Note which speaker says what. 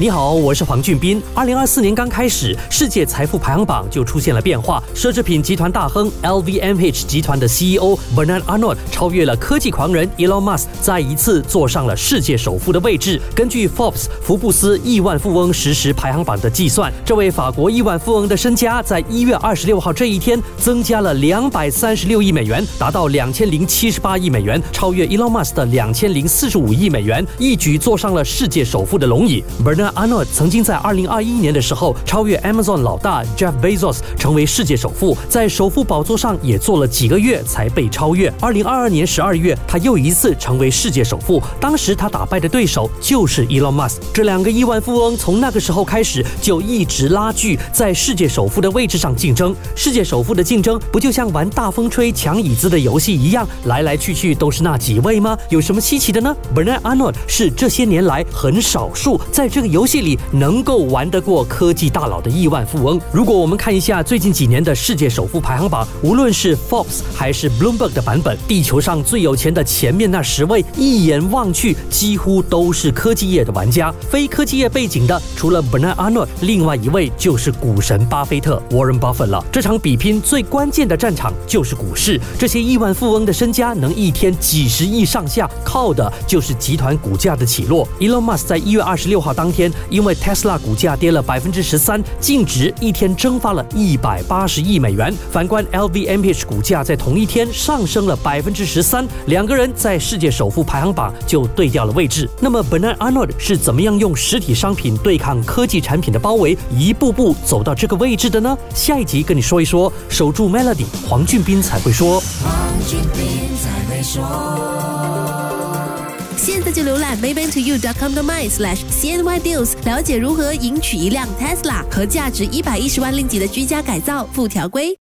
Speaker 1: 你好，我是黄俊斌。二零二四年刚开始，世界财富排行榜就出现了变化。奢侈品集团大亨 LVMH 集团的 CEO Bernard Arnault 超越了科技狂人 Elon Musk，再一次坐上了世界首富的位置。根据 Forbes 福布斯亿万富翁实时排行榜的计算，这位法国亿万富翁的身家在一月二十六号这一天增加了两百三十六亿美元，达到两千零七十八亿美元，超越 Elon Musk 的两千零四十五亿美元，一举坐上了世界首富的龙椅。Bernard 阿诺曾经在二零二一年的时候超越 Amazon 老大 Jeff Bezos，成为世界首富，在首富宝座上也坐了几个月才被超越。二零二二年十二月，他又一次成为世界首富，当时他打败的对手就是 Elon Musk。这两个亿万富翁从那个时候开始就一直拉锯在世界首富的位置上竞争。世界首富的竞争不就像玩大风吹抢椅子的游戏一样，来来去去都是那几位吗？有什么稀奇的呢？Bernard Arnault 是这些年来很少数在这个游。游戏里能够玩得过科技大佬的亿万富翁。如果我们看一下最近几年的世界首富排行榜，无论是 Forbes 还是 Bloomberg 的版本，地球上最有钱的前面那十位，一眼望去几乎都是科技业的玩家。非科技业背景的，除了 Bernard Arnault，另外一位就是股神巴菲特 Warren Buffett 了。这场比拼最关键的战场就是股市。这些亿万富翁的身家能一天几十亿上下，靠的就是集团股价的起落。Elon Musk 在一月二十六号当天。因为 Tesla 股价跌了百分之十三，净值一天蒸发了一百八十亿美元。反观 LVMH 股价在同一天上升了百分之十三，两个人在世界首富排行榜就对调了位置。那么 Bernard Arnold 是怎么样用实体商品对抗科技产品的包围，一步步走到这个位置的呢？下一集跟你说一说。守住 Melody，黄俊斌才会说。
Speaker 2: 黄俊斌才会说。
Speaker 3: 现在就浏览 maybantoyou.com.my/cnydeals，了解如何赢取一辆 Tesla 和价值一百一十万令吉的居家改造附条规。